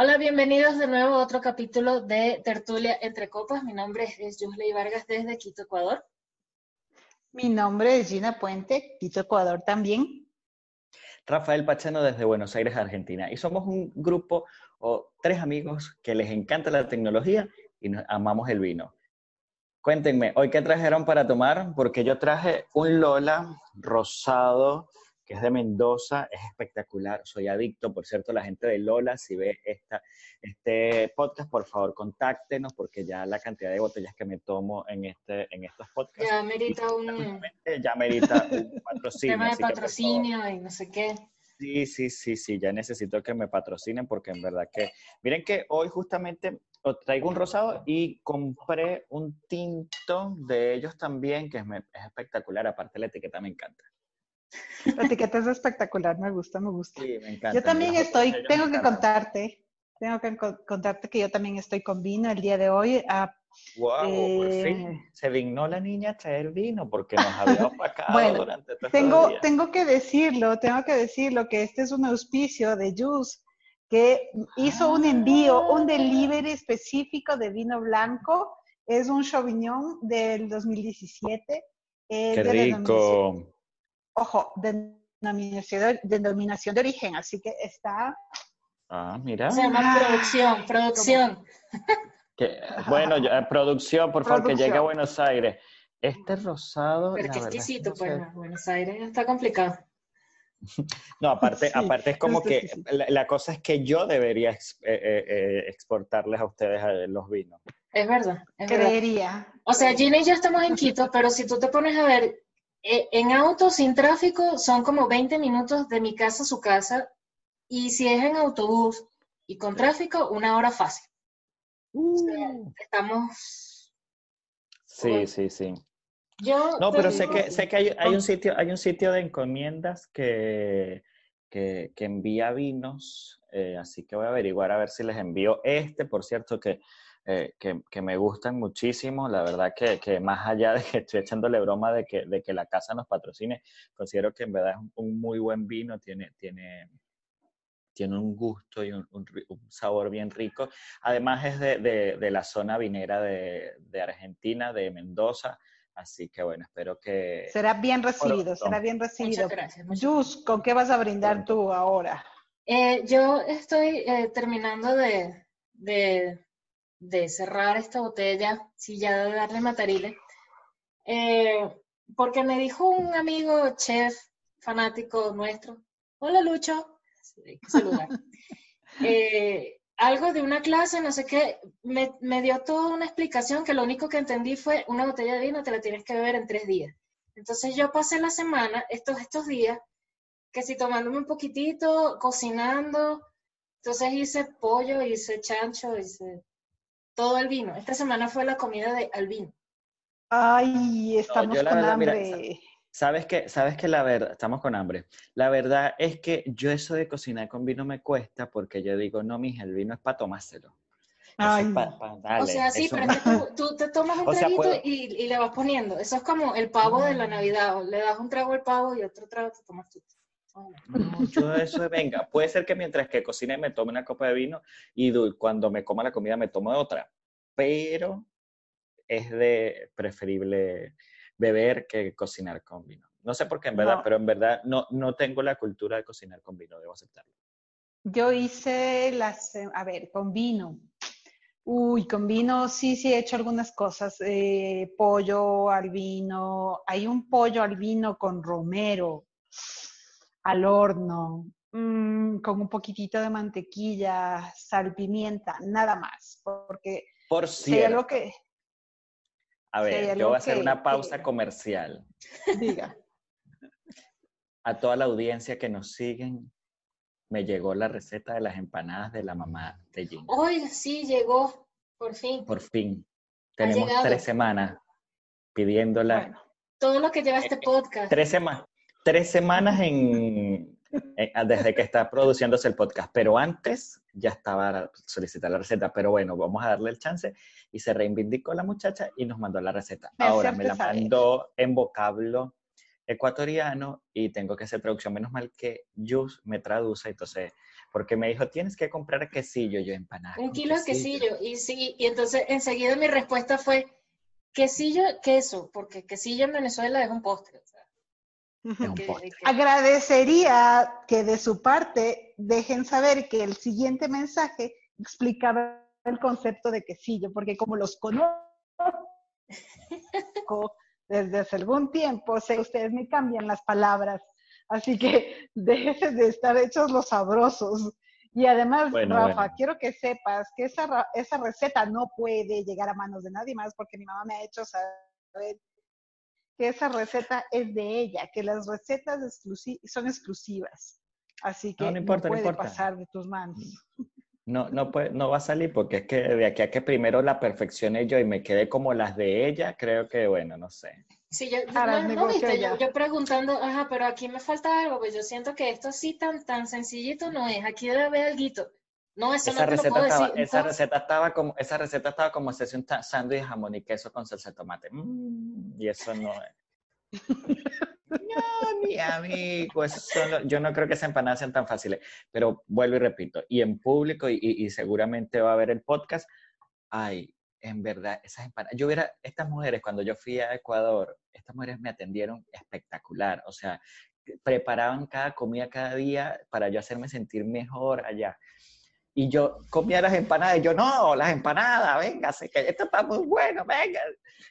Hola, bienvenidos de nuevo a otro capítulo de Tertulia entre Copas. Mi nombre es Yusley Vargas desde Quito, Ecuador. Mi nombre es Gina Puente, Quito, Ecuador también. Rafael Pachano desde Buenos Aires, Argentina. Y somos un grupo o tres amigos que les encanta la tecnología y nos amamos el vino. Cuéntenme, ¿hoy qué trajeron para tomar? Porque yo traje un Lola rosado que es de Mendoza, es espectacular, soy adicto, por cierto, la gente de Lola, si ve esta, este podcast, por favor, contáctenos, porque ya la cantidad de botellas que me tomo en, este, en estos podcasts... Ya merita un... Ya merita un patrocinio. Tema de patrocinio y no sé qué. Sí, sí, sí, sí, ya necesito que me patrocinen porque en verdad que... Miren que hoy justamente os traigo un rosado y compré un tinto de ellos también, que es, es espectacular, aparte la etiqueta me encanta. La etiqueta es espectacular, me gusta, me gusta. Sí, me encanta. Yo también estoy, tengo que contarte, tengo que contarte que yo también estoy con vino el día de hoy. wow, por eh, fin se dignó la niña a traer vino porque nos había opacado Bueno, durante todo tengo, días. tengo que decirlo, tengo que decirlo que este es un auspicio de Juice que hizo un envío, un delivery específico de vino blanco. Es un Sauvignon del 2017. eh, Qué de rico. Ojo, denominación, denominación de origen, así que está Ah, mira. Se llama Ah, producción, producción. Que- bueno, yo- eh, producción, por favor, que llegue a. Buenos Aires. Este rosado. Pero qué verdad es que exquisito, no pues. Buenos Aires está complicado. No, aparte, Sí, aparte es como que la, la cosa es que yo debería ex- eh, eh, exportarles a ustedes los vinos. Es verdad, es verdad. creería. O sea, Gina y yo estamos en Quito, pero si tú te pones a ver, eh, en auto sin tráfico son como 20 minutos de mi casa a su casa, y si es en autobús y con tráfico, una hora fácil. O sea, estamos... Sí, Bueno. sí, sí. Yo No, pero sé que, sé que hay, hay un sitio, hay un sitio de encomiendas que, que, que envía vinos, eh, así que voy a averiguar a ver si les envío este, por cierto, que, eh, que, que me gustan muchísimo. La verdad que, que más allá de que estoy echándole broma de que, de que la casa nos patrocine, considero que en verdad es un, un muy buen vino, tiene, tiene, tiene un gusto y un, un un sabor bien rico. Además es de, de- de la zona vinera de, de Argentina, de Mendoza. Así que bueno, espero que... Será bien recibido, será bien recibido. Muchas gracias. muchas Jus, ¿con qué vas a brindar tú ahora? Eh, yo estoy eh, terminando de, de, cerrar esta botella, sí, ya de darle matarile, eh, porque me dijo un amigo chef fanático nuestro, hola Lucho, saludar, Eh, algo de una clase, no sé qué, me, me dio toda una explicación que lo único que entendí fue una botella de vino te la tienes que beber en tres días. Entonces yo pasé la semana, estos, estos días, que si tomándome un poquitito, cocinando, entonces hice pollo, hice chancho, hice todo el vino. Esta semana fue la comida de al vino. Ay, estamos con verdad, mira, hambre. Sabes que, sabes que la verdad, estamos con hambre. La verdad es que yo eso de cocinar con vino me cuesta porque yo digo, no, mija, el vino es para tomárselo. Ay, es pa- pa- dale, o sea, sí, pero es que tú, tú te tomas un O sea, traguito puedo- y, y le vas poniendo. Eso es como el pavo de la. Navidad. o Le das un trago al pavo y otro trago te tomas tú. No, yo eso venga. Puede ser que mientras que cocine me tome una copa de vino y cuando me coma la comida me tomo otra. Pero es de preferible beber que cocinar con vino. No sé por qué en verdad, No. pero en verdad no, no tengo la cultura de cocinar con vino, debo aceptarlo. Yo hice las, a ver, con vino. Uy, con vino sí, sí he hecho algunas cosas. eh, pollo al vino. Hay un pollo al vino con romero al horno, mm, con un poquitito de mantequilla, sal, pimienta, nada más. Porque Por si hay algo cierto, que a ver, yo voy a hacer que- una pausa que- comercial. diga, A toda la audiencia que nos siguen, me llegó la receta de las empanadas de la mamá de Jim. Hoy sí llegó, por fin. Por fin. Tenemos tres semanas pidiéndola. todo lo que lleva este podcast. Tres, semanas tres semanas en, desde que está produciéndose el podcast, pero antes ya estaba solicitar la receta, pero bueno, vamos a darle el chance y se reivindicó la muchacha y nos mandó la receta. Ahora me la mandó en vocablo ecuatoriano y tengo que hacer traducción. Menos mal que Jus me traduce, entonces, porque me dijo, tienes que comprar quesillo, yo empanada. Un kilo de quesillo. Y sí, y entonces enseguida mi respuesta fue, quesillo, queso, porque quesillo en Venezuela es un postre. Agradecería que de su parte dejen saber que el siguiente mensaje explicaba el concepto de quesillo, porque como los conozco desde hace algún tiempo, sé ustedes me cambian las palabras, así que dejen de estar hechos los sabrosos. Y además, Rafa, quiero que sepas que esa, esa receta no puede llegar a manos de nadie más porque mi mamá me ha hecho saber que esa receta es de ella, que las recetas son exclusivas. Así que no, puede pasar de tus manos. No, no, puede, no va a salir porque es que de aquí a que primero la perfeccione yo y me quede como las de ella, creo que, bueno, no sé. Sí, yo, yo, preguntando, ajá, pero aquí me falta algo, pues yo siento que esto sí tan, tan sencillito no es, aquí debe haber algo. No, eso esa no receta puedo estaba, Esa receta estaba como, esa receta estaba como hacerse un sándwich de jamón y queso con salsa de tomate. Mm, y eso no es. no, mi amigo, yo no creo que esas empanadas sean tan fáciles. Pero vuelvo y repito, y en público, y, y seguramente va a ver el podcast, ay, en verdad, esas empanadas. Yo hubiera, estas mujeres, cuando yo fui a Ecuador, estas mujeres me atendieron espectacular. O sea, preparaban cada comida cada día para yo hacerme sentir mejor allá. Y yo comía las empanadas y yo, no, las empanadas, venga, que esto está muy bueno, venga.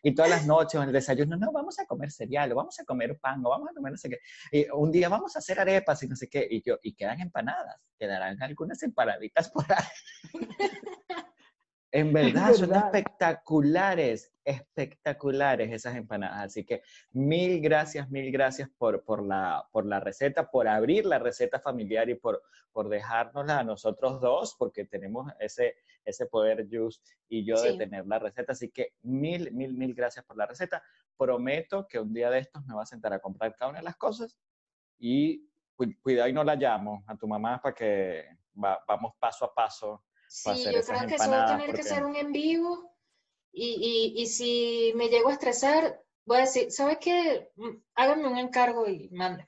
Y todas las noches en el desayuno, no, vamos a comer cereal, o vamos a comer pan, o vamos a comer no sé qué. Y un día vamos a hacer arepas y no sé qué. Y yo, y quedan empanadas, quedarán algunas empanaditas por ahí. En verdad, son espectaculares, espectaculares esas empanadas. Así que mil gracias, mil gracias por, por, la, por la receta, por abrir la receta familiar y por, por dejárnosla a nosotros dos, porque tenemos ese, ese poder, Jus y yo, de tener la receta. Así que mil, mil, mil gracias por la receta. Prometo que un día de estos me voy a sentar a comprar cada una de las cosas y cuidado y no la llamo a tu mamá para que vamos paso a paso Sí, yo creo que eso va a tener que ser un en vivo. Y, y, y, si me llego a estresar, voy a decir, ¿sabes qué? Mm, háganme un encargo y manden.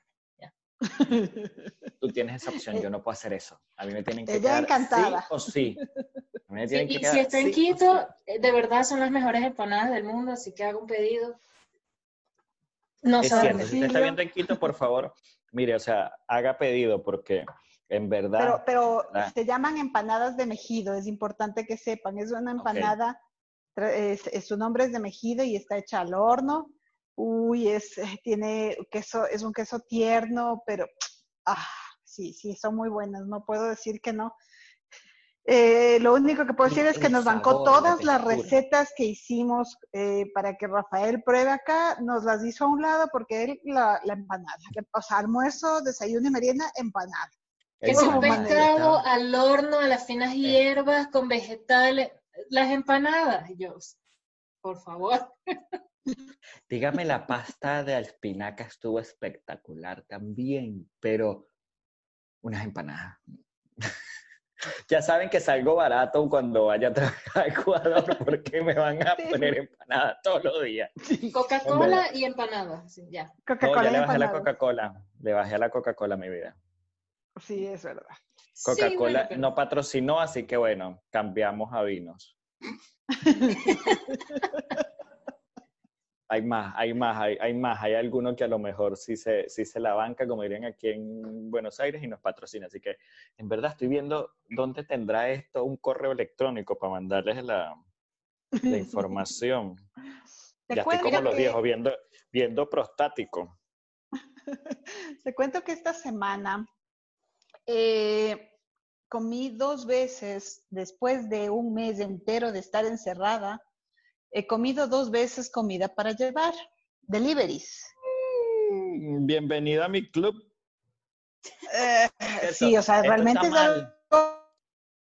Tú tienes esa opción, yo no puedo hacer eso. A mí me tienen que Ella encantada. sí o sí. y si está en Quito, eh, de verdad son las mejores empanadas del mundo, así que hago un pedido. No es cierto, si usted está viendo en Quito, por favor, mire, o sea, haga pedido porque en verdad. Pero, se llaman empanadas de mejido, es importante que sepan. Es una empanada, su nombre es de mejido y está hecha al horno. Uy, es, eh, tiene queso, es un queso tierno, pero ah, sí, sí, son muy buenas, no puedo decir que no. Eh, lo único que puedo decir es que nos bancó todas las recetas que hicimos eh, para que Rafael pruebe acá, nos las hizo a un lado porque él la, la empanada, o sea, almuerzo, desayuno y merienda, empanada. Que es un pescado al horno, a las finas hierbas, con vegetales, las empanadas, Dios, por favor. Dígame, la pasta de espinaca estuvo espectacular también, pero unas empanadas. ya saben que salgo barato cuando vaya a trabajar a Ecuador porque me van a poner empanadas todos los días. Coca-Cola y empanadas, ya. Coca-Cola ya le bajé a la Coca-Cola, le bajé a la Coca-Cola mi vida. Sí, es verdad. Coca-Cola no patrocinó, así que bueno, cambiamos a vinos. hay más, hay más, hay, más. Hay alguno que a lo mejor sí se, sí se la banca, como dirían aquí en Buenos Aires, y nos patrocina. Así que, en verdad, estoy viendo dónde tendrá esto un correo electrónico para mandarles la, información. ya estoy como los viejos, viendo, viendo prostático. Te cuento que esta semana eh, comí dos veces después de un mes entero de estar encerrada. He comido dos veces comida para llevar, deliveries. Mm, bienvenida a mi club. Eh, sí, o sea, realmente es algo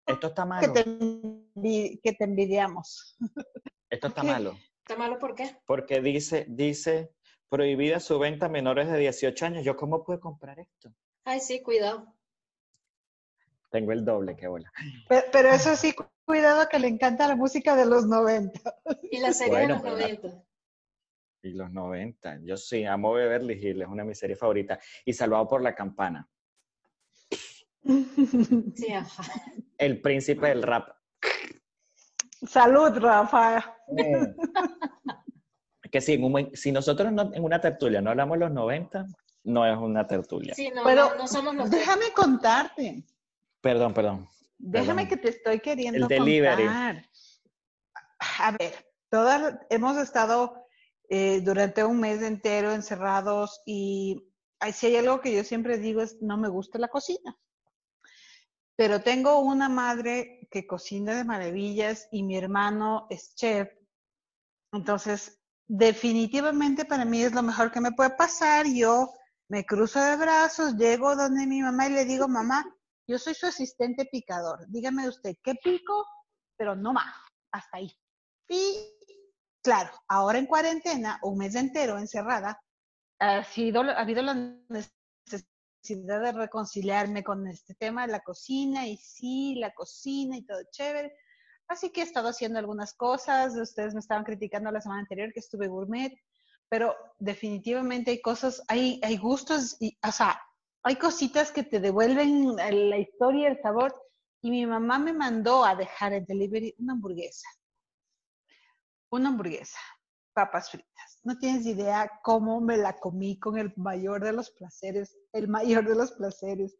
Esto está que malo. te, que te envidiamos. Esto está ¿Qué? malo. ¿Está malo por qué? Porque dice, dice, prohibida su venta a menores de 18 años. ¿Yo cómo puedo comprar esto? Ay, sí, cuidado. Tengo el doble, qué bola. Pero, pero eso sí, cu- cuidado que le encanta la música de los 90. Y la serie Bueno, de los pero la- 90. Y los 90. Yo sí, amo Beverly Hills, es una de mis series favoritas. Y Salvado por la Campana. Sí, ajá. El príncipe del rap. Salud, Rafa. Que sí, en un buen- si nosotros no- en una tertulia no hablamos los 90, no es una tertulia. Sí, no, Pero no, no somos los tres. déjame contarte. Perdón, perdón. Déjame Perdón. que te estoy queriendo El delivery. contar. A ver, todas hemos estado eh, durante un mes entero encerrados y ay, si hay algo que yo siempre digo es no me gusta la cocina. Pero tengo una madre que cocina de maravillas y mi hermano es chef. Entonces, definitivamente para mí es lo mejor que me puede pasar. Yo me cruzo de brazos, llego donde mi mamá y le digo, mamá, yo soy su asistente picador. Dígame usted, ¿qué pico? Pero no más, hasta ahí. Y claro, ahora en cuarentena, un mes entero encerrada, ha, habido la necesidad de reconciliarme con este tema de la cocina y sí, la cocina y todo chévere. Así que he estado haciendo algunas cosas. Ustedes me estaban criticando la semana anterior que estuve gourmet, pero definitivamente hay cosas, hay, hay gustos, y, o sea, hay cositas que te devuelven la historia, el sabor. Y mi mamá me mandó a dejar en delivery una hamburguesa. Una hamburguesa, papas fritas. No tienes idea cómo me la comí con el mayor de los placeres, el mayor de los placeres.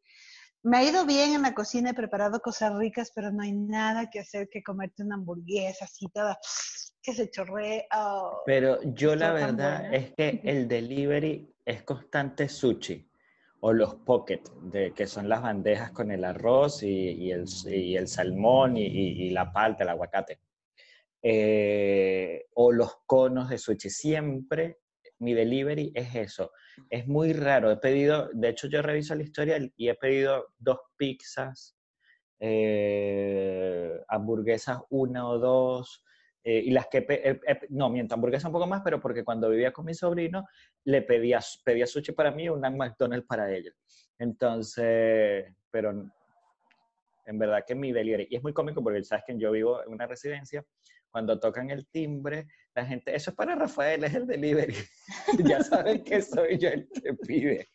Me ha ido bien en la cocina, he preparado cosas ricas, pero no hay nada que hacer que comerte una hamburguesa así toda que se chorree. Oh. Pero yo la verdad buena. es que el delivery es constante sushi o los pocket, de, que son las bandejas con el arroz y, el, y el salmón y la palta, el aguacate. Eh, o los conos de sushi. Siempre mi delivery es eso. Es muy raro. He pedido, de hecho yo reviso la historia y he pedido dos pizzas, eh, hamburguesas una o dos, eh, y las que, eh, eh, no, miento, hamburguesa un poco más, pero porque cuando vivía con mi sobrino, le pedía, pedía sushi para mí y una McDonald's para ella. Entonces, pero en verdad que mi delivery, y es muy cómico porque sabes que yo vivo en una residencia, cuando tocan el timbre, la gente, eso es para Rafael, es el delivery. ya saben que soy yo el que pide.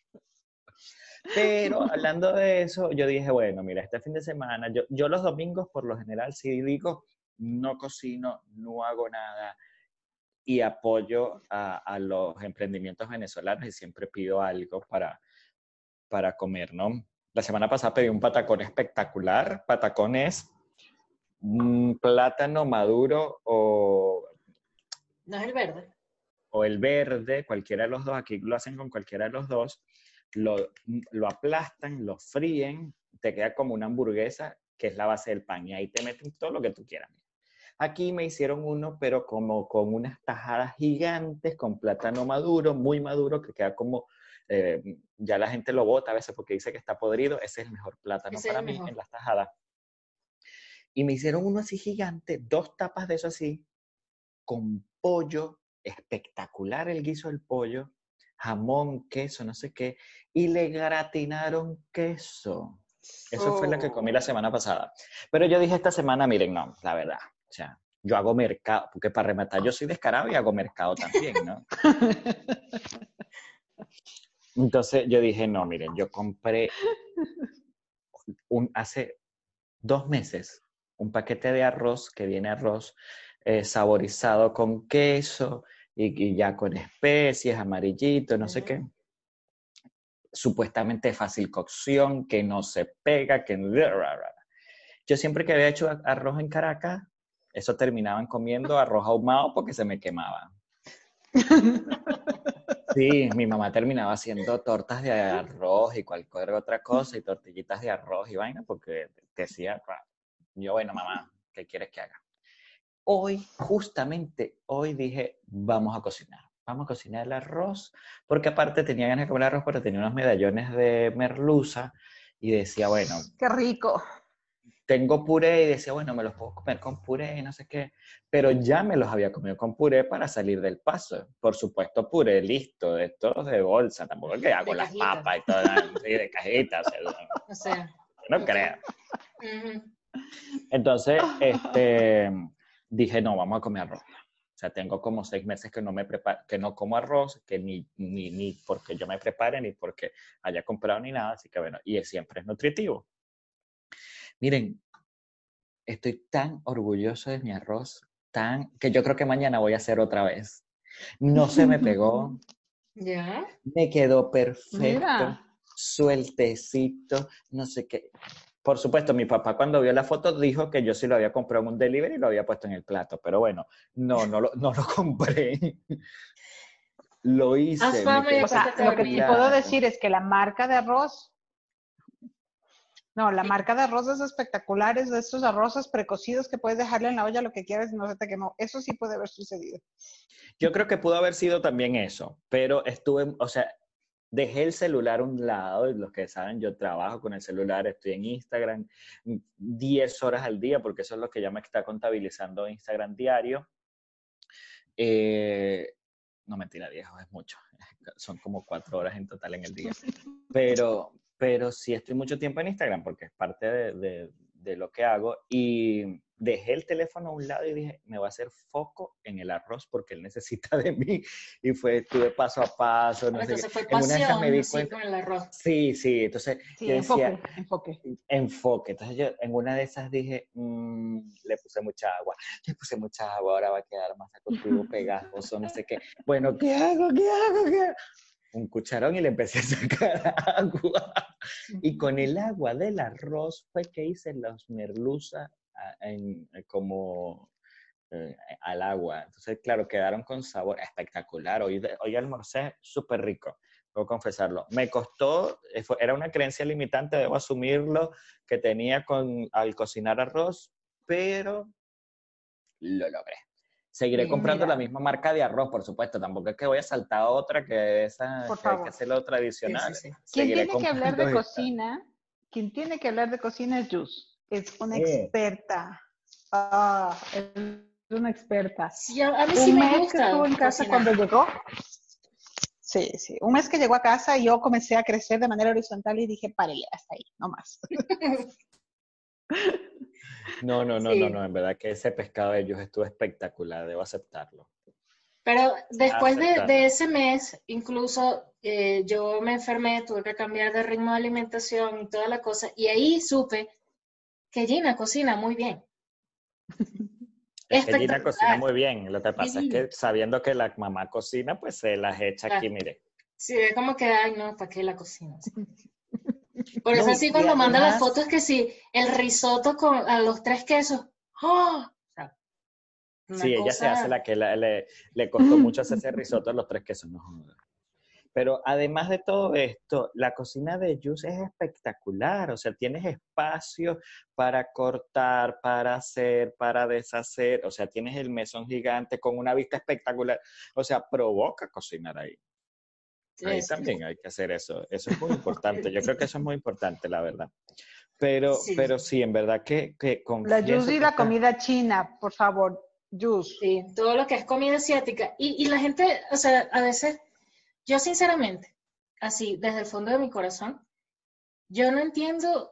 Pero hablando de eso, yo dije, bueno, mira, este fin de semana, yo, yo los domingos por lo general sí digo, no cocino, no hago nada y apoyo a, a los emprendimientos venezolanos y siempre pido algo para, para comer, ¿no? La semana pasada pedí un patacón espectacular. Patacón es un plátano maduro o, No es el verde. o el verde, cualquiera de los dos. Aquí lo hacen con cualquiera de los dos. Lo, lo aplastan, lo fríen, te queda como una hamburguesa que es la base del pan y ahí te meten todo lo que tú quieras. Aquí me hicieron uno, pero como con unas tajadas gigantes, con plátano maduro, muy maduro, que queda como, eh, ya la gente lo bota a veces porque dice que está podrido. Ese es el mejor plátano Ese para mí mejor. en las tajadas. Y me hicieron uno así gigante, dos tapas de eso así, con pollo, espectacular el guiso del pollo, jamón, queso, no sé qué, y le gratinaron queso. Eso fue lo que comí la Oh. semana pasada. Pero yo dije esta semana, miren, no, la verdad, o sea, yo hago mercado, porque para rematar yo soy descarado y hago mercado también, ¿no? Entonces yo dije, no, miren, yo compré un, hace dos meses un paquete de arroz que viene arroz eh, saborizado con queso y, y ya con especies, amarillito, no sé qué. Supuestamente fácil cocción, que no se pega, que... Yo siempre que había hecho arroz en Caracas, eso terminaban comiendo arroz ahumado porque se me quemaba. Sí, mi mamá terminaba haciendo tortas de arroz y cualquier otra cosa y tortillitas de arroz y vaina porque decía, yo, bueno, mamá, ¿qué quieres que haga? Hoy, justamente hoy dije, vamos a cocinar. vamos a cocinar el arroz, porque aparte tenía ganas de comer arroz, pero tenía unos medallones de merluza y decía, bueno. Qué rico. Tengo puré y decía, bueno, me los puedo comer con puré y no sé qué, pero ya me los había comido con puré para salir del paso. Por supuesto, puré listo, de estos de bolsa, tampoco que hago las papas y todo, de cajitas. o sea, no creo. Entonces, este, dije, no, vamos a comer arroz. O sea, tengo como seis meses que no me preparo, que no como arroz, que ni, ni, ni porque yo me prepare, ni porque haya comprado ni nada, así que bueno, y siempre es nutritivo. Miren, estoy tan orgulloso de mi arroz, tan, que yo creo que mañana voy a hacer otra vez. No se me pegó. ¿Ya? Me quedó perfecto, sueltecito, no sé qué. Por supuesto, mi papá cuando vio la foto dijo que yo sí lo había comprado en un delivery y lo había puesto en el plato, pero bueno, no, no lo, no lo compré. lo hice. O sea, lo que te puedo decir es que la marca de arroz, no, la marca de arroz es espectacular, es de estos arroces precocidos que puedes dejarle en la olla lo que quieras y no se te quemó. Eso sí puede haber sucedido. Yo creo que pudo haber sido también eso, pero estuve, o sea, dejé el celular a un lado, y los que saben, yo trabajo con el celular, estoy en Instagram 10 horas al día, porque eso es lo que ya me está contabilizando Instagram diario. Eh, no mentira, viejo, es mucho. Son como cuatro horas en total en el día. Pero, pero sí estoy mucho tiempo en Instagram porque es parte de, de lo que hago. Y dejé el teléfono a un lado y dije, me va a hacer foco en el arroz porque él necesita de mí. Y fue, estuve paso a paso. No entonces fue pasión, me di cuenta, con el arroz. Sí, sí, entonces sí, enfoque, enfoque. Enfoque. Entonces yo en una de esas dije, mmm, le puse mucha agua, le puse mucha agua, ahora va a quedar más activo, pegajoso, no sé qué. Bueno, ¿qué hago? ¿Qué hago? ¿Qué hago? Un cucharón y le empecé a sacar agua. Y con el agua del arroz fue que hice los merluza en, eh, como eh, al agua. Entonces, claro, quedaron con sabor espectacular. Hoy, hoy almorcé súper rico, puedo confesarlo. Me costó, eh, era una creencia limitante, debo asumirlo, que tenía con, al cocinar arroz, pero lo logré. Seguiré comprando la misma marca de arroz, por supuesto. Tampoco es que voy a saltar a otra que esa que hay que hacerlo tradicional. ¿Quién tiene que hablar de cocina? Quien tiene que hablar de cocina es Jus. Es una experta. Ah, es una experta. Sí, a mí sí Un me mes que estuvo en casa cuando llegó. Sí, sí. Un mes que llegó a casa y yo comencé a crecer de manera horizontal y dije, párele, hasta ahí, no más. No, no, no, no, no, en verdad que ese pescado de ellos estuvo espectacular, debo aceptarlo. Pero después de, ese mes, incluso eh, yo me enfermé, tuve que cambiar de ritmo de alimentación y toda la cosa, y ahí supe que Gina cocina muy bien. Es que Gina cocina muy bien, lo que pasa es que sabiendo que la mamá cocina, pues se las echa aquí, mire. Sí, es como que, ay, no, ¿para qué la cocina? Por eso sí cuando manda las fotos que sí, el risotto con a los tres quesos. ¡Oh! sí, ella se hace la que le, le, costó mucho hacerse risotto a los tres quesos. No, pero además de todo esto, la cocina de Jus es espectacular, o sea, tienes espacio para cortar, para hacer, para deshacer, o sea, tienes el mesón gigante con una vista espectacular, o sea, provoca cocinar ahí. Ahí también hay que hacer eso. Eso es muy importante. Yo creo que eso es muy importante, la verdad. Pero sí, pero sí en verdad que, que con La juice y la comida china, por favor. Juice. Sí, todo lo que es comida asiática. Y, y la gente, o sea, a veces, yo sinceramente, así, desde el fondo de mi corazón, yo no entiendo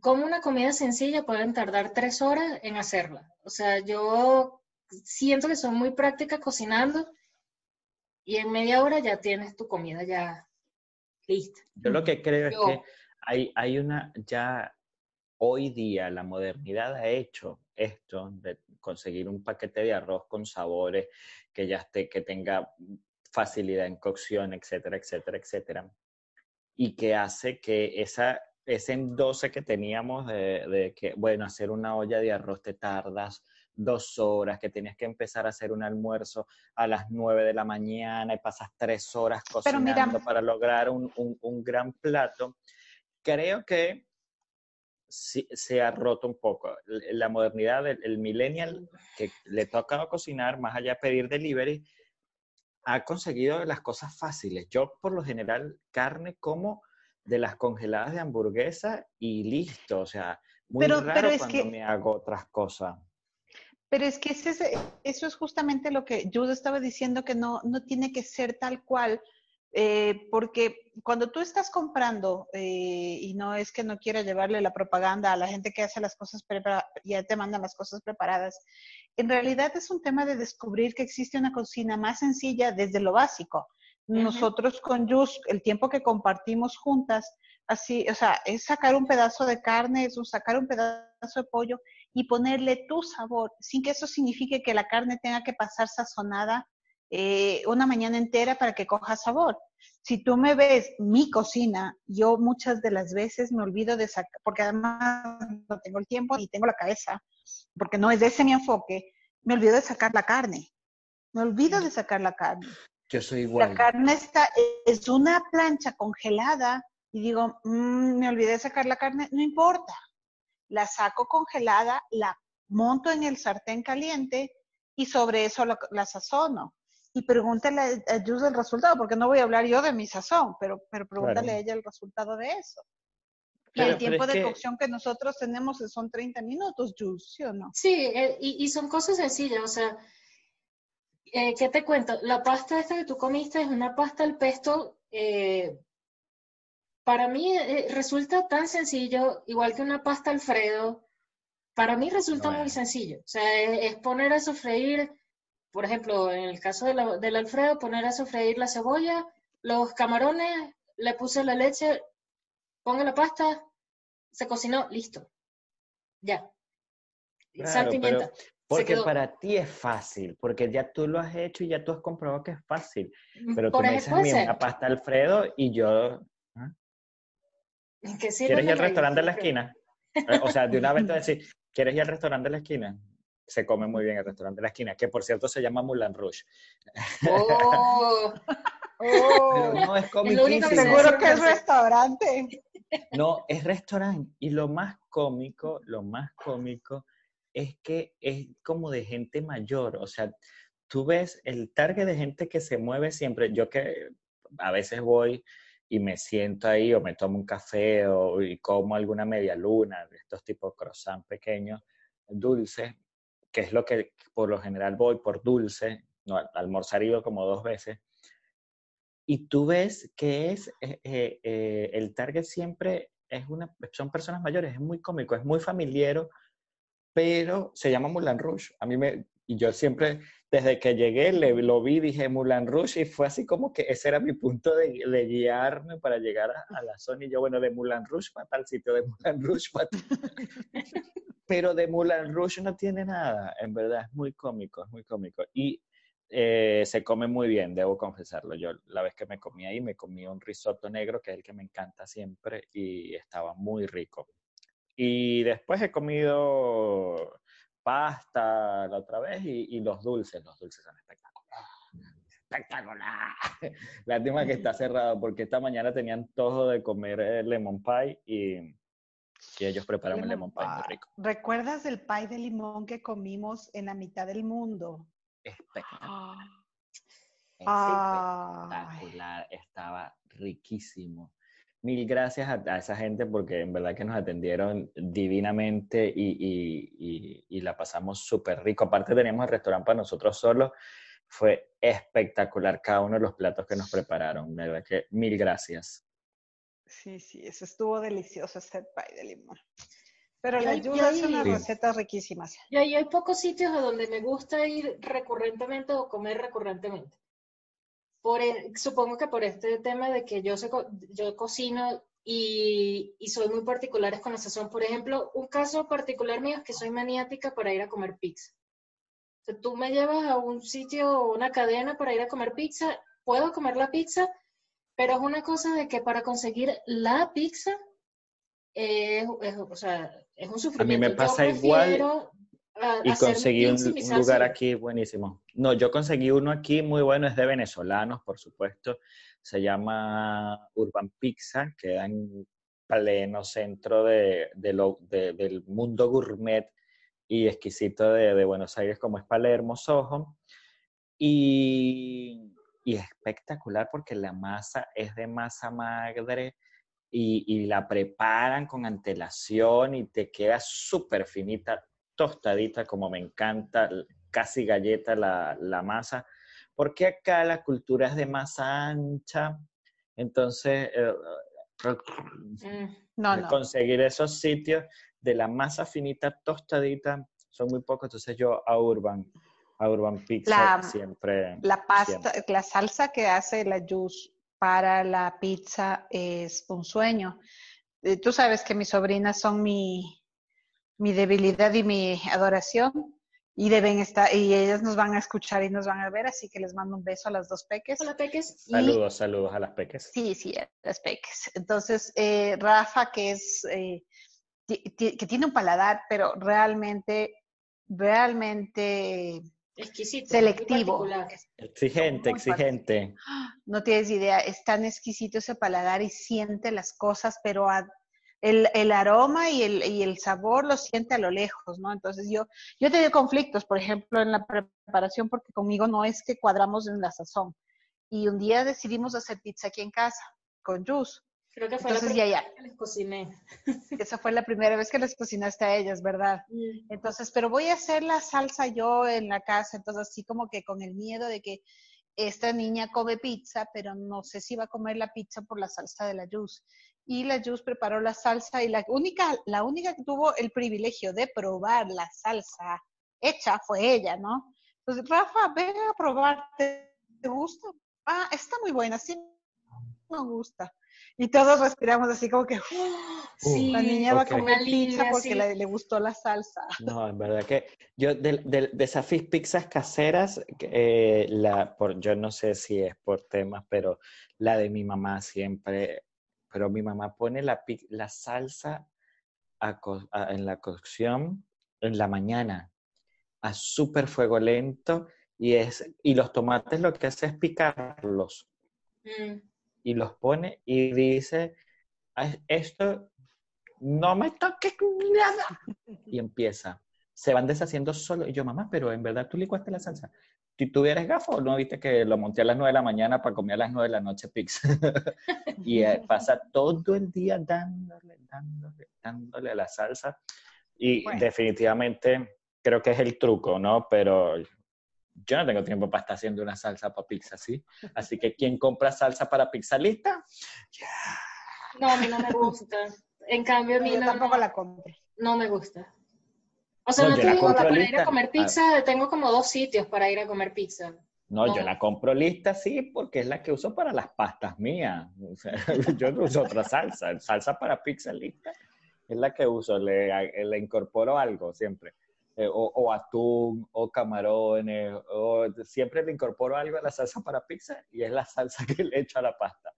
cómo una comida sencilla pueden tardar tres horas en hacerla. O sea, yo siento que son muy prácticas cocinando y en media hora ya tienes tu comida ya lista. Yo lo que creo es que hay, hay una, ya hoy día la modernidad ha hecho esto de conseguir un paquete de arroz con sabores que ya esté, que tenga facilidad en cocción, etcétera, etcétera, etcétera. Y que hace que esa, ese endose que teníamos de, de que, bueno, hacer una olla de arroz te tardas dos horas, que tienes que empezar a hacer un almuerzo a las nueve de la mañana y pasas tres horas cocinando para lograr un, un, gran plato, creo que se ha roto un poco. La modernidad del millennial que le toca cocinar, más allá de pedir delivery, ha conseguido las cosas fáciles. Yo, por lo general, carne como de las congeladas de hamburguesa y listo. O sea, muy Pero- raro pero cuando que- me hago otras cosas. Pero es que ese es- eso es justamente lo que Jude estaba diciendo, que no, no tiene que ser tal cual, eh, porque cuando tú estás comprando, eh, y no es que no quiera llevarle la propaganda a la gente que hace las cosas preparadas, ya te mandan las cosas preparadas, en realidad es un tema de descubrir que existe una cocina más sencilla desde lo básico. Nosotros con Jus, el tiempo que compartimos juntas, así, o sea, es sacar un pedazo de carne, es un- sacar un pedazo de pollo y ponerle tu sabor, sin que eso signifique que la carne tenga que pasar sazonada eh, una mañana entera para que coja sabor. Si tú me ves mi cocina, yo muchas de las veces me olvido de sacar, porque además no tengo el tiempo ni tengo la cabeza, porque no es de ese mi enfoque, me olvido de sacar la carne. Me olvido de sacar la carne. Yo soy La igual. carne está, es una plancha congelada y digo, "Mm, me olvidé de sacar la carne, no importa. La saco congelada, la monto en el sartén caliente y sobre eso la, la sazono. Y pregúntale a Jus el resultado, porque no voy a hablar yo de mi sazón, pero, pero pregúntale Claro. a ella el resultado de eso. Y el tiempo de que- cocción que nosotros tenemos son 30 minutos, Jus, ¿sí o no? Sí, eh, y, y son cosas sencillas, o sea, eh, ¿qué te cuento? La pasta esta que tú comiste es una pasta al pesto, eh, para mí eh, resulta tan sencillo, igual que una pasta Alfredo, para mí resulta Bueno. muy sencillo, o sea, es, es poner a sofreír, por ejemplo, en el caso de la- del Alfredo, poner a sofreír la cebolla, los camarones, le puse la leche, pongo la pasta, se cocinó, listo, ya. Sal, Claro, pimienta. pero se porque para ti es fácil, porque ya tú lo has hecho y ya tú has comprobado que es fácil. Pero tú me dices a mí puede una ser. pasta Alfredo y yo... ¿ah? ¿Qué sirve ¿Quieres ir al restaurante de la esquina? Eh, O sea, de una vez te decir, ¿quieres ir al restaurante de la esquina? Se come muy bien el restaurante de la esquina, que por cierto se llama Moulin Rouge. Oh, Pero oh. no, es comiquísimo. Seguro que es restaurante. No, es restaurante. Y lo más cómico, lo más cómico es que es como de gente mayor. O sea, tú ves el target de gente que se mueve siempre. Yo que a veces voy y me siento ahí o me tomo un café o y como alguna media luna, estos tipos croissant pequeños, dulces, que es lo que por lo general voy por dulce, no, almorzar ido como dos veces. Y tú ves que es eh, eh, eh, el target siempre es una, son personas mayores, es muy cómico, es muy familiar, pero se llama Moulin Rouge. A mí me, y yo siempre, desde que llegué, le, lo vi, dije Moulin Rouge, y fue así como que ese era mi punto de, de guiarme para llegar a, a la zona. Y yo, bueno, de Moulin Rouge para tal sitio, de Moulin Rouge para tal. Pero de Moulin Rouge no tiene nada, en verdad, es muy cómico, es muy cómico. Y eh, se come muy bien, debo confesarlo. Yo la vez que me comí ahí, me comí un risotto negro, que es el que me encanta siempre, y estaba muy rico. Y después he comido pasta la otra vez y, y los dulces. Los dulces son espectaculares. Espectacular. Lástima que está cerrado porque esta mañana tenía antojo de comer eh, lemon pie y, y ellos preparan un lemon pie muy rico. ¿Recuerdas del pie de limón que comimos en la mitad del mundo? Espectacular, estaba riquísimo. Mil gracias a, a esa gente porque en verdad que nos atendieron divinamente y, y- y- y la pasamos súper rico. Aparte teníamos el restaurante para nosotros solos. Fue espectacular cada uno de los platos que nos prepararon. De verdad que mil gracias. Sí, sí, eso estuvo delicioso ese pie de limón. Pero la ayuda unas Sí. recetas riquísimas. Y hay pocos sitios a donde me gusta ir recurrentemente o comer recurrentemente. Por el- supongo que por este tema de que yo, co- yo cocino y, y soy muy particular con la sazón. Por ejemplo, un caso particular mío es que soy maniática para ir a comer pizza. O sea, tú me llevas a un sitio o una cadena para ir a comer pizza, puedo comer la pizza, pero es una cosa de que para conseguir la pizza es, es- o sea, es un sufrimiento. Yo pasa igual prefiero, a- Y conseguí un, y lugar y- aquí buenísimo. No, yo conseguí uno aquí muy bueno, es de venezolanos, por supuesto. Se llama Urban Pizza, queda en pleno centro de, de lo- de- del mundo gourmet y exquisito de, de Buenos Aires, como es Palermo, Soho. Y y espectacular porque la masa es de masa madre y, la preparan con antelación y te queda súper finita, tostadita, como me encanta, casi galleta la, la masa, porque acá la cultura es de masa ancha, entonces eh, mm, no, conseguir esos sitios de la masa finita, tostadita, son muy pocos, entonces yo a Urban, a Urban Pizza siempre. La pasta, la salsa que hace la Juice para la pizza es un sueño. Eh, tú sabes que mis sobrinas son mi, mi debilidad y mi adoración y deben estar y ellas nos van a escuchar y nos van a ver, así que les mando un beso a las dos peques. Hola peques. Saludos, saludos a las peques. Sí, sí, a las peques. Entonces, eh, Rafa, que es eh, que tiene un paladar, pero realmente, realmente exquisito, selectivo. Exigente, exigente. No tienes idea, es tan exquisito ese paladar y siente las cosas, pero el, el, aroma y el, y el sabor lo siente a lo lejos, ¿no? Entonces yo, yo he tenido conflictos, por ejemplo, en la preparación, porque conmigo no es que cuadramos en la sazón. Y un día decidimos hacer pizza aquí en casa, con juice. Creo que fue la primera vez que les cociné. Esa fue la primera vez que les cocinaste a ellas, ¿verdad? Entonces, pero voy a hacer la salsa yo en la casa, entonces así como que con el miedo de que esta niña come pizza, pero no sé si va a comer la pizza por la salsa de la Juice. Y la Juice preparó la salsa y la única, la única que tuvo el privilegio de probar la salsa hecha fue ella, ¿no? Entonces, Rafa, ven a probar, ¿te, gusta? Ah, está muy buena, sí, me gusta y todos respiramos así como que sí, la niña va a comer pizza porque le, gustó la salsa. No, en verdad que yo de, de, esas pizzas caseras, eh, la, por, yo no sé si es por temas, pero la de mi mamá siempre, pero mi mamá pone la, la salsa en la cocción en la mañana a súper fuego lento y, es, y los tomates lo que hace es picarlos. Mm y los pone y dice, esto no me toques nada. Y empieza. Se van deshaciendo solo. Y yo, mamá, pero en verdad tú licuaste la salsa. Si tuvieras gafo, ¿no viste que lo monté a las 9 de la mañana para comer a las 9 de la noche pizza? y eh, pasa todo el día dándole, dándole, dándole a la salsa. Y definitivamente creo que es el truco, ¿no? Pero yo no tengo tiempo para estar haciendo una salsa para pizza, ¿sí? Así que, ¿quién compra salsa para pizza lista? No, a mí no me gusta. En cambio, a mí no, tampoco la compro. No me gusta. O sea, no, tengo para ir a comer pizza, tengo como dos sitios para ir a comer pizza. No, yo la compro lista, sí, porque es la que uso para las pastas mías. O sea, yo no uso otra salsa. Salsa para pizza lista es la que uso, le, le incorporo algo siempre. Eh, o, atún, o camarones, o siempre le incorporo algo a la salsa para pizza y es la salsa que le echo a la pasta.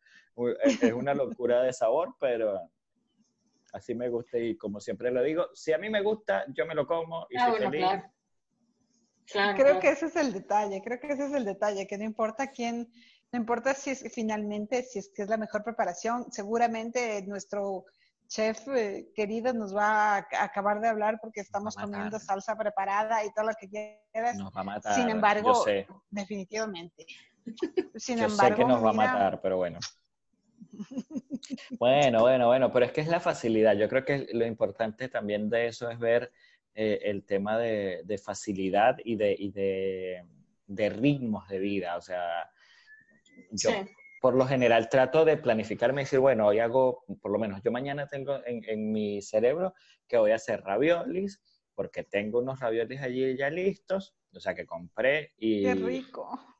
Es una locura de sabor, pero así me gusta y como siempre lo digo, si a mí me gusta, yo me lo como y ah, soy feliz. creo que ese es el detalle, creo que ese es el detalle, que no importa quién, no importa si es finalmente, si es que es la mejor preparación, seguramente nuestro chef eh, querido nos va a acabar de hablar porque estamos comiendo salsa preparada y todo lo que quieras. Nos va a matar. Sin embargo, definitivamente. Sin Yo sé que nos va a matar, pero bueno. Bueno, bueno, bueno, pero es que es la facilidad. Yo creo que lo importante también de eso es ver eh, el tema de, facilidad y, de, y de, de, ritmos de vida. O sea, yo, por lo general trato de planificarme y decir, bueno, hoy hago, por lo menos yo mañana tengo en, mi cerebro que voy a hacer raviolis, porque tengo unos raviolis allí ya listos, o sea que compré y... ¡Qué rico!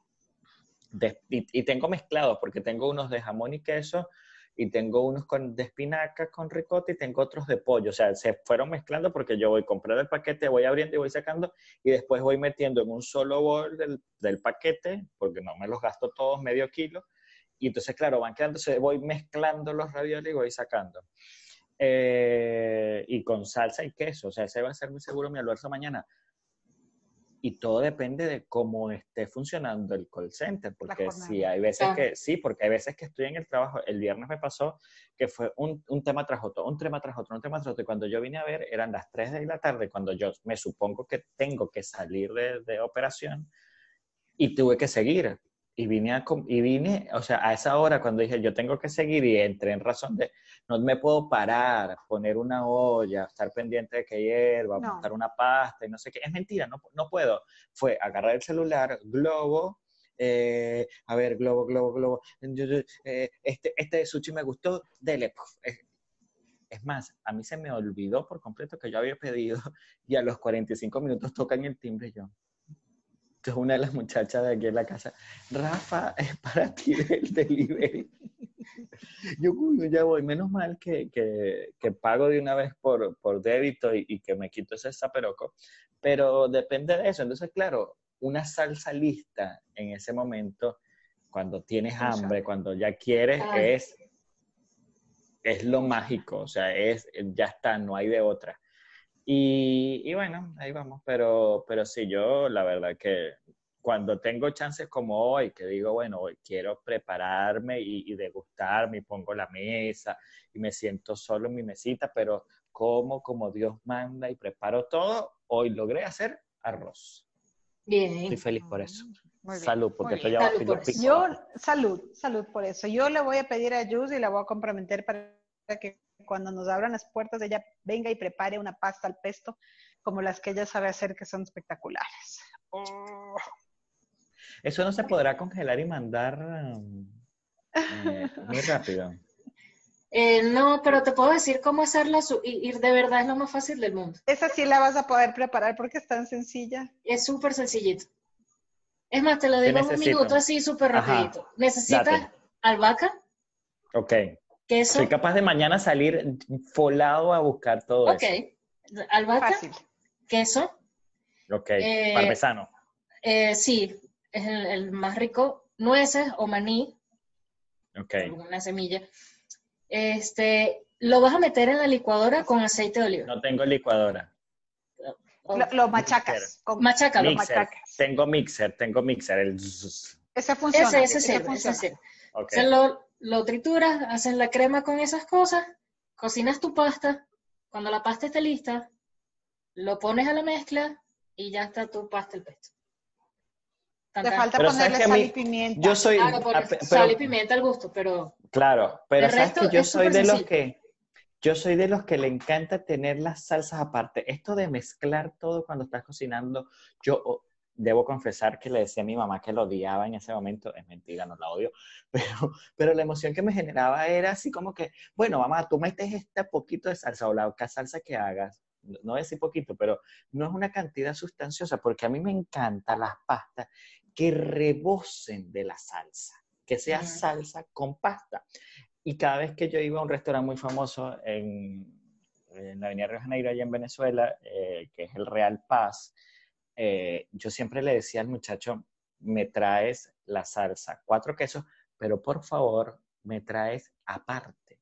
Y, tengo mezclados, porque tengo unos de jamón y queso, y tengo unos con, de espinacas con ricota y tengo otros de pollo. O sea, se fueron mezclando porque yo voy a comprar el paquete, voy abriendo y voy sacando y después voy metiendo en un solo bol del, paquete, porque no me los gasto todos medio kilo, y entonces, claro, van quedándose, voy mezclando los raviolis y voy sacando. Eh, y con salsa y queso, o sea, ese va a ser muy seguro mi almuerzo mañana. Y todo depende de cómo esté funcionando el call center, porque sí, hay veces que, sí, porque hay veces que estoy en el trabajo, el viernes me pasó que fue un, un, tema tras otro, un tema tras otro, un tema tras otro, y cuando yo vine a ver eran las 3 de la tarde, cuando yo me supongo que tengo que salir de, de operación, y tuve que seguir, y vine, a, y vine, o sea, a esa hora cuando dije, yo tengo que seguir y entré en razón de, no me puedo parar, poner una olla, estar pendiente de que hierva, No. montar una pasta y no sé qué. Es mentira, no, no puedo. Fue agarrar el celular, globo, eh, a ver, globo, globo, globo, eh, este, este sushi me gustó, dele. Es, es más, a mí se me olvidó por completo que yo había pedido y a los 45 minutos tocan el timbre y yo. Entonces una de las muchachas de aquí en la casa, Rafa, es para ti el delivery. Yo, uy, ya voy, menos mal que, que, que pago de una vez por, por débito y, y que me quito ese zaperoco, pero depende de eso. Entonces, claro, una salsa lista en ese momento, cuando tienes hambre, cuando ya quieres, es, es lo mágico, o sea, es, ya está, no hay de otra. Y, y bueno, ahí vamos, pero, pero sí, yo la verdad que cuando tengo chances como hoy, que digo, bueno, hoy quiero prepararme y, y degustarme y pongo la mesa y me siento solo en mi mesita, pero como como Dios manda y preparo todo, hoy logré hacer arroz. Bien. Estoy feliz por eso. Muy bien, Salud, porque muy esto bien. ya Salud va por pico Yo, salud, salud por eso. Yo le voy a pedir a Jus y la voy a comprometer para que cuando nos abran las puertas ella venga y prepare una pasta al pesto como las que ella sabe hacer que son espectaculares. Oh. Eso no se podrá congelar y mandar um, eh, muy rápido. Eh, no, pero te puedo decir cómo hacerla y, y de verdad es lo más fácil del mundo. Esa sí la vas a poder preparar porque es tan sencilla. Es súper sencillito. Es más, te lo ¿Qué digo en un minuto así súper rapidito. Necesitas Date. albahaca, Ok. queso, Soy capaz de mañana salir folado a buscar todo ok, eso. albahaca, Fácil. queso, Ok. Eh, Parmesano. eh, sí, es el, el más rico, nueces o maní, Ok. una semilla. Este, lo vas a meter en la licuadora con aceite de oliva. No tengo licuadora. O- Lo, lo machacas. con- Machácalo. Lo Mixer. machacas. Tengo mixer, tengo mixer. El. Ese funciona. ese, ese ese sirve, ese funciona. sirve. Ok. Se lo, lo trituras, haces la crema con esas cosas, cocinas tu pasta. Cuando la pasta esté lista, lo pones a la mezcla y ya está tu pasta el pesto. Tan, Te falta Pero ponerle sal mí- y pimienta. Yo soy. Claro, ah, sal y pimienta al gusto, pero Claro, pero sabes resto que yo soy de los que yo soy de los que le encanta tener las salsas aparte. Esto de mezclar todo cuando estás cocinando, yo debo confesar que le decía a mi mamá que lo odiaba en ese momento. Es mentira, no la odio, pero, pero la emoción que me generaba era así como que, bueno, mamá, tú metes este poquito de salsa o la otra salsa que hagas. No no voy a decir poquito, pero no es una cantidad sustanciosa, porque a mí me encantan las pastas que rebosen de la salsa, que sea salsa con pasta. Y cada vez que yo iba a un restaurante muy famoso en, en la Avenida Río de Janeiro, allá en Venezuela, eh, que es el Real Paz, eh, yo siempre le decía al muchacho, me traes la salsa, cuatro quesos, pero por favor me traes aparte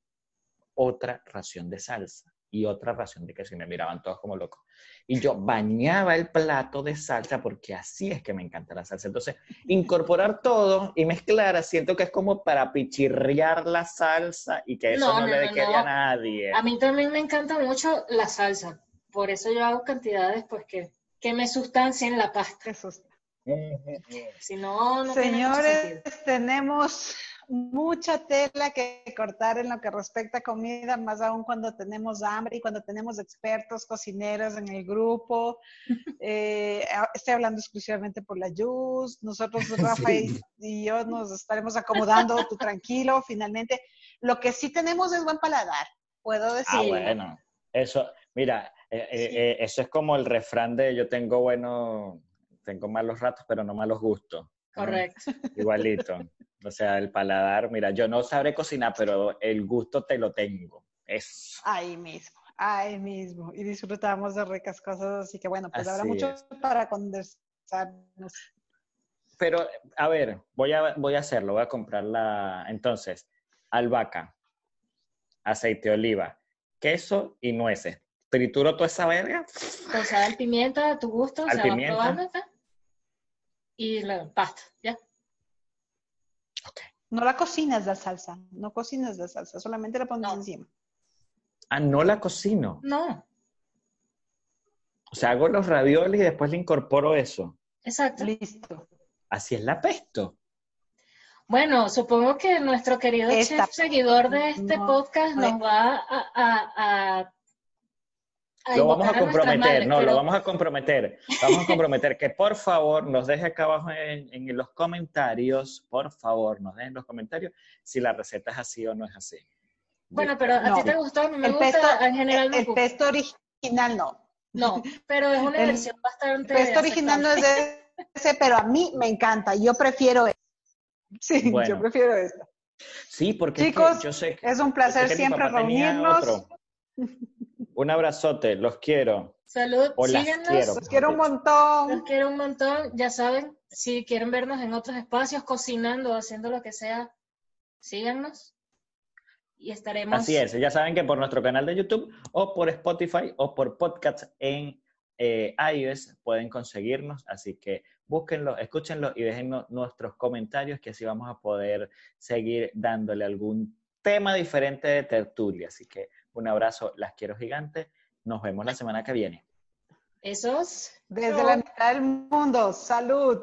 otra ración de salsa y otra ración de queso y me miraban todos como locos. Y yo bañaba el plato de salsa porque así es que me encanta la salsa. Entonces, incorporar todo y mezclar, siento que es como para pichirrear la salsa y que eso No, no, no, le no, quede no. a nadie. a mí también me encanta mucho la salsa. Por eso yo hago cantidades pues que, que me sustancien la pasta. Si no, no tiene mucho Señores, sentido. tenemos mucha tela que cortar en lo que respecta a comida, más aún cuando tenemos hambre y cuando tenemos expertos cocineros en el grupo. Eh, estoy hablando exclusivamente por la Yus. Nosotros, Rafa y- y yo, nos estaremos acomodando, tú tranquilo, finalmente. Lo que sí tenemos es buen paladar, puedo decir. Ah, bueno. Eso, mira, eh, eh, eh, eso es como el refrán de yo tengo bueno, tengo malos ratos, pero no malos gustos. ¿No? Correcto. Igualito. O sea, el paladar, mira, yo no sabré cocinar, pero el gusto te lo tengo. Eso. Ahí mismo, ahí mismo. Y disfrutamos de ricas cosas, así que bueno, pues habrá mucho es. para conversarnos. Pero, a ver, voy a, voy a hacerlo, voy a comprar la. Entonces, albahaca, aceite de oliva, queso y nueces. Trituro toda esa verga. Con sal, pimienta a tu gusto, Sal, se va pimienta. probando acá. Y la pasta, ¿ya? No la cocinas la salsa, no cocinas la salsa, solamente la pones No. encima. Ah, no la cocino. No, O sea, hago los raviolis y después le incorporo eso. exacto. Listo. Así es la pesto. Bueno, supongo que nuestro querido chef seguidor de este podcast nos va a, lo vamos a comprometer, no, lo vamos a comprometer. Vamos a comprometer que por favor nos deje acá abajo en, los comentarios, por favor, nos dejen los comentarios si la receta es así o no es así. Bueno, pero a ti te gustó, me el gusta, pesto, en general El pesto original no. No, pero es una versión bastante... El pesto original no es de ese, pero a mí me encanta, yo prefiero Sí, yo prefiero esto. Sí, porque Chicos, yo sé es un placer siempre reunirnos. Un abrazote, los quiero. Salud, síganos. Quiero, los quiero un montón. Los quiero un montón. Ya saben, si quieren vernos en otros espacios, cocinando, haciendo lo que sea, síganos. Y estaremos. Así es, ya saben que por nuestro canal de YouTube o por Spotify o por podcast en eh, iOS pueden conseguirnos. Así que búsquenlo, escúchenlo y déjennos nuestros comentarios que así vamos a poder seguir dándole algún tema diferente de tertulia. Así que un abrazo, las quiero gigantes. Nos vemos la semana que viene. Esos. Desde la mitad del mundo. Salud.